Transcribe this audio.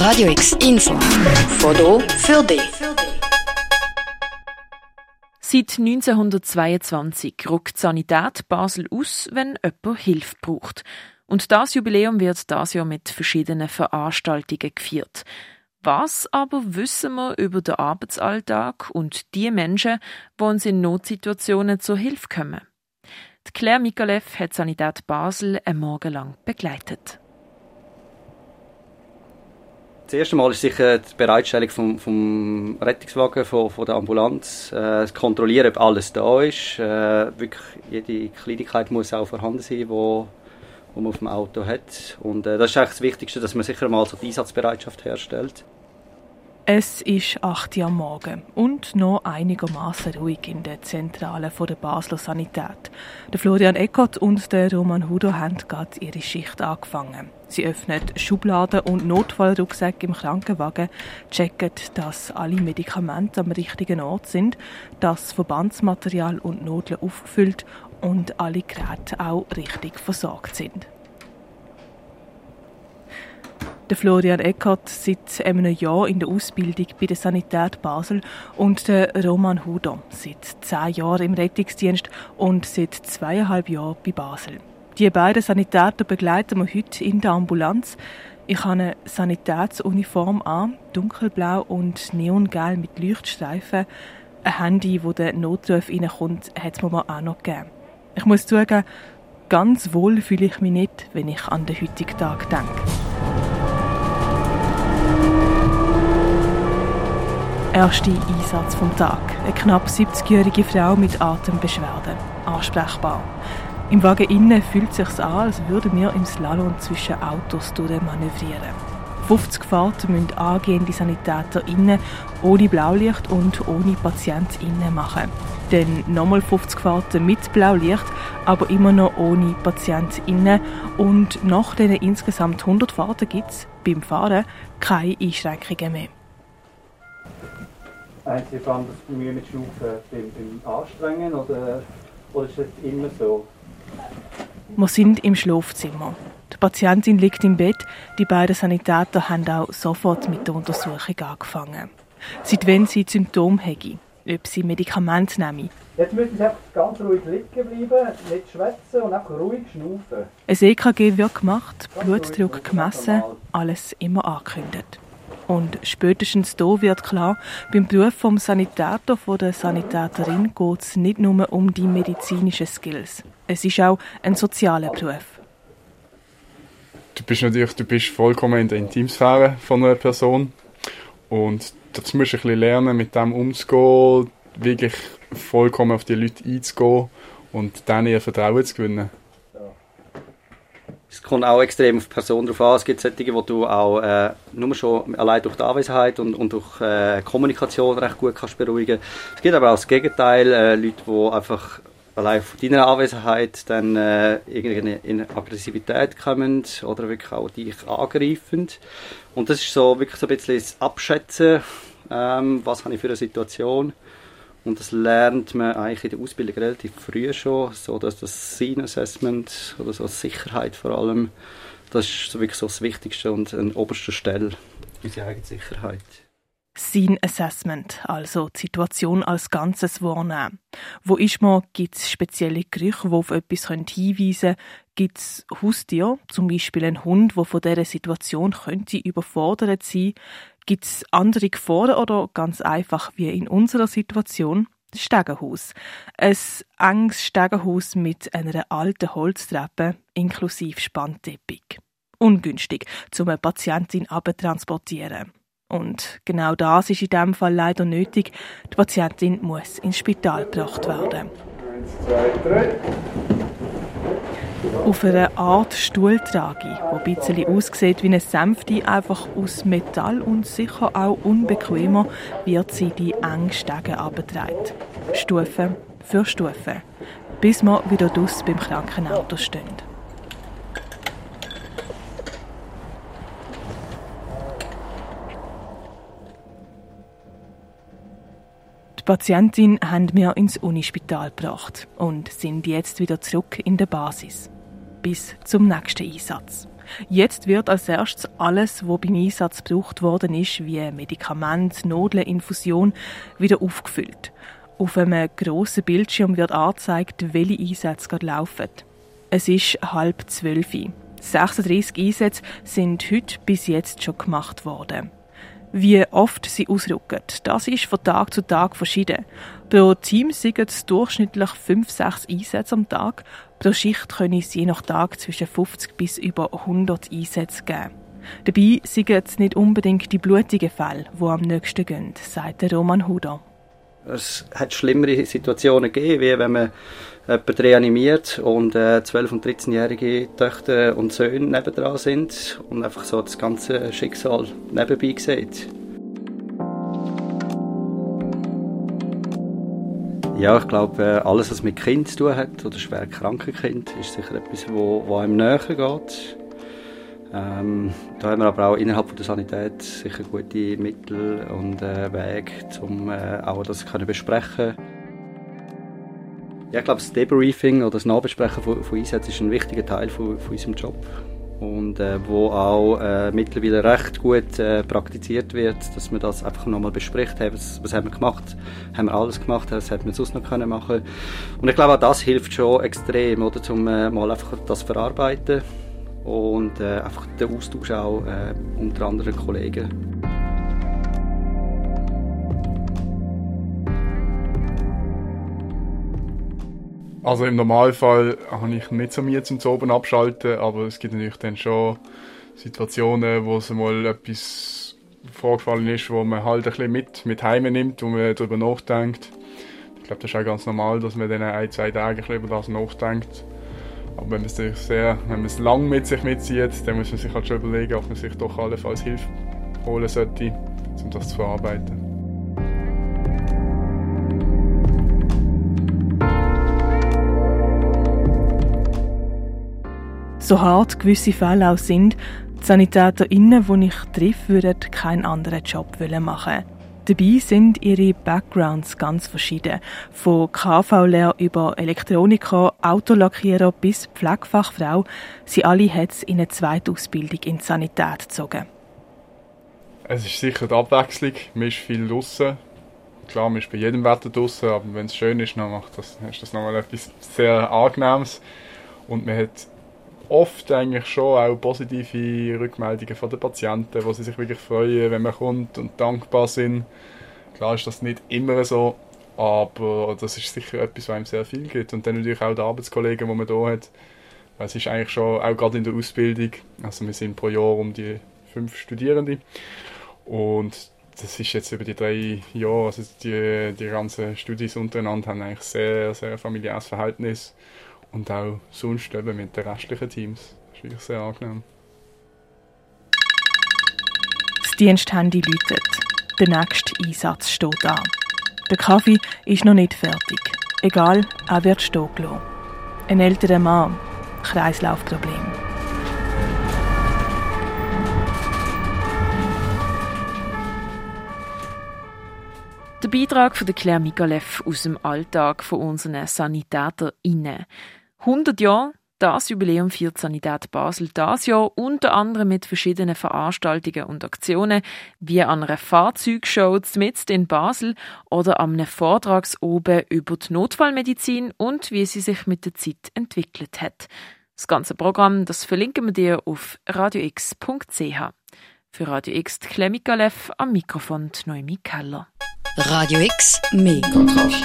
Radio X Info. Foto für dich. Seit 1922 rückt Sanität Basel aus, wenn jemand Hilfe braucht. Und das Jubiläum wird das Jahr mit verschiedenen Veranstaltungen gefeiert. Was aber wissen wir über den Arbeitsalltag und die Menschen, die uns in Notsituationen zur Hilfe kommen? Die Claire Mikalev hat Sanität Basel einen Morgen lang begleitet. Das erste Mal ist sicher die Bereitstellung vom, vom Rettungswagen, von, von der Ambulanz, äh, Kontrollieren, ob alles da ist. Äh, wirklich jede Kleinigkeit muss auch vorhanden sein, wo, wo man auf dem Auto hat. Und äh, das ist eigentlich das Wichtigste, dass man sicher mal so die Einsatzbereitschaft herstellt. Es ist 8 Uhr am Morgen und noch einigermaßen ruhig in der Zentrale der Basler Sanität. Der Florian Eckert und der Roman Hudo haben gerade ihre Schicht angefangen. Sie öffnen Schubladen und Notfallrucksäcke im Krankenwagen, checken, dass alle Medikamente am richtigen Ort sind, dass Verbandsmaterial und Nodeln aufgefüllt und alle Geräte auch richtig versorgt sind. Der Florian Eckert seit einem Jahr in der Ausbildung bei der Sanität Basel und der Roman Hudo seit zehn Jahren im Rettungsdienst und seit zweieinhalb Jahren bei Basel. Die beiden Sanitäter begleiten wir heute in der Ambulanz. Ich habe eine Sanitätsuniform an, dunkelblau und neongelb mit Leuchtstreifen. Ein Handy, wo der Notruf reinkommt, hat es mir auch noch gegeben. Ich muss zugeben, ganz wohl fühle ich mich nicht, wenn ich an den heutigen Tag denke. Erster Einsatz vom Tag. Eine knapp 70-jährige Frau mit Atembeschwerden. Ansprechbar. Im Wagen innen fühlt es sich an, als würden wir im Slalom zwischen Autos manövrieren. 50 Fahrten müssen angehende Sanitäter innen ohne Blaulicht und ohne Patient innen machen. Dann nochmal 50 Fahrten mit Blaulicht, aber immer noch ohne Patient innen. Und nach diesen insgesamt 100 Fahrten gibt es beim Fahren keine Einschränkungen mehr. Einzige fand das Mühe mit Schnaufen beim, beim Anstrengen oder, oder ist das immer so? Wir sind im Schlafzimmer. Die Patientin liegt im Bett. Die beiden Sanitäter haben auch sofort mit der Untersuchung angefangen. Seit wann sie Symptome haben, ob sie Medikamente nehmen. Jetzt müssen Sie einfach ganz ruhig liegen bleiben, nicht schwätzen und einfach ruhig schnaufen. Ein EKG wird gemacht, Blutdruck gemessen, alles immer angekündigt. Und spätestens da wird klar, beim Beruf vom Sanitäter, von der Sanitäterin geht es nicht nur um die medizinischen Skills. Es ist auch ein sozialer Beruf. Du bist natürlich du bist vollkommen in der Intimsphäre von einer Person und dazu musst du ein bisschen lernen, mit dem umzugehen, wirklich vollkommen auf die Leute einzugehen und denen ihr Vertrauen zu gewinnen. Es kommt auch extrem auf die Person drauf an. Es gibt solche, wo du auch äh, nur schon allein durch die Anwesenheit und, und durch äh, Kommunikation recht gut kannst beruhigen. Es gibt aber auch das Gegenteil, äh, Leute, die einfach allein von deiner Anwesenheit dann äh, irgendwie in Aggressivität kommen oder wirklich auch dich angreifen. Und das ist so wirklich so ein bisschen das Abschätzen, ähm, was habe ich für eine Situation und das lernt man eigentlich in der Ausbildung relativ früh schon, so dass das Scene Assessment oder so Sicherheit vor allem, das ist wirklich so das Wichtigste und an oberster Stelle, unsere eigene Sicherheit. Scene Assessment, also die Situation als Ganzes wahrnehmen. Wo ist man? Gibt es spezielle Gerüche, die auf etwas hinweisen können? Gibt es Haustiere, zum Beispiel ein Hund, der von dieser Situation könnte überfordert sein Gibt es andere Gefahren oder ganz einfach wie in unserer Situation? Das Stegenhaus. Ein enges Stegenhaus mit einer alten Holztreppe inklusive Spannteppich. Ungünstig, um eine Patientin abzutransportieren. Und genau das ist in diesem Fall leider nötig. Die Patientin muss ins Spital gebracht werden. Eins, zwei, drei. Auf einer Art Stuhltrage, die ein bisschen aussieht wie eine Sänfte, einfach aus Metall und sicher auch unbequemer, wird sie die engen Stege abgetragen. Stufe für Stufe. Bis wir wieder dus beim Krankenauto stehen. Die Patientin haben wir ins Unispital gebracht und sind jetzt wieder zurück in der Basis. Bis zum nächsten Einsatz. Jetzt wird als erstes alles, was beim Einsatz gebraucht worden ist, wie Medikament, Nodeln, Infusion, wieder aufgefüllt. Auf einem grossen Bildschirm wird angezeigt, welche Einsätze gerade laufen. Es ist halb zwölf. 36 Einsätze sind heute bis jetzt schon gemacht worden. Wie oft sie ausrücken, das ist von Tag zu Tag verschieden. Pro Team sind es durchschnittlich 5-6 Einsätze am Tag. Pro Schicht können es je nach Tag zwischen 50 bis über 100 Einsätze geben. Dabei sind es nicht unbedingt die blutigen Fälle, die am nächsten gehen, sagt Roman Huder. Es hat schlimmere Situationen gegeben, wie wenn man jemanden reanimiert und äh, 12- und 13-jährige Töchter und Söhne nebendran sind und einfach so das ganze Schicksal nebenbei sieht. Ja, ich glaube, äh, alles, was mit Kind zu tun hat oder schwer kranke Kind, ist sicher etwas, wo, wo einem näher geht. Ähm, da haben wir aber auch innerhalb der Sanität sicher gute Mittel und äh, Wege, um äh, auch das können besprechen ja, ich glaube, das Debriefing oder das Nachbesprechen von, von Einsätzen ist ein wichtiger Teil von, von unserem Job. Und äh, wo auch äh, mittlerweile recht gut äh, praktiziert wird, dass man das einfach nochmal bespricht, hey, was, was haben wir gemacht, haben wir alles gemacht, was hätten wir sonst noch können machen? Und ich glaube auch das hilft schon extrem, oder, um äh, mal einfach das verarbeiten und äh, einfach den Austausch auch äh, unter anderen Kollegen. Also im Normalfall habe ich nicht so Mühe zum Oben abschalten, aber es gibt natürlich dann schon Situationen, wo es mal etwas vorgefallen ist, wo man halt ein bisschen mit, mit heim nimmt, wo man darüber nachdenkt. Ich glaube, das ist auch ganz normal, dass man dann ein, zwei Tage ein über das nachdenkt. Aber wenn man es sehr, wenn man es lang mit sich mitzieht, dann muss man sich halt schon überlegen, ob man sich doch allenfalls Hilfe holen sollte, um das zu verarbeiten. So hart gewisse Fälle auch sind, die SanitäterInnen, die ich treffe, würden keinen anderen Job machen Dabei sind ihre Backgrounds ganz verschieden. Von KV-Lehr über Elektroniker, Autolackierer bis Pflegefachfrau. Sie alle hat es in eine zweite Ausbildung in Sanität gezogen. Es ist sicher die Abwechslung. Man ist viel draußen. Klar, man ist bei jedem Wetter draußen, aber wenn es schön ist, dann macht das, ist das nochmal etwas sehr Angenehmes. Und man hat oft eigentlich schon auch positive Rückmeldungen von den Patienten, wo sie sich wirklich freuen, wenn man kommt und dankbar sind. Klar ist das nicht immer so, aber das ist sicher etwas, was einem sehr viel gibt. Und dann natürlich auch die Arbeitskollegen, die man hier hat. Es ist eigentlich schon, auch gerade in der Ausbildung, also wir sind pro Jahr um die fünf Studierende und das ist jetzt über die drei Jahre, also die, die ganzen Studis untereinander haben eigentlich sehr, sehr familiäres Verhältnis und auch sonst eben mit den restlichen Teams. Das ist wirklich sehr angenehm. Das Diensthandy läutet. Der nächste Einsatz steht an. Der Kaffee ist noch nicht fertig. Egal, er wird stehen gelassen. Ein älterer Mann. Kreislaufproblem. Der Beitrag von Claire Migalev aus dem Alltag von unseren SanitäterInnen. 100 Jahre, das Jubiläum feiert Sanität Basel das Jahr unter anderem mit verschiedenen Veranstaltungen und Aktionen, wie an einer Fahrzeugshow mitten in Basel oder an einem Vortragsoben über die Notfallmedizin und wie sie sich mit der Zeit entwickelt hat. Das ganze Programm, das verlinken wir dir auf radiox.ch. Für Radio X Klemikalev am Mikrofon Noemi Keller. Radio X, mehr Kontrast.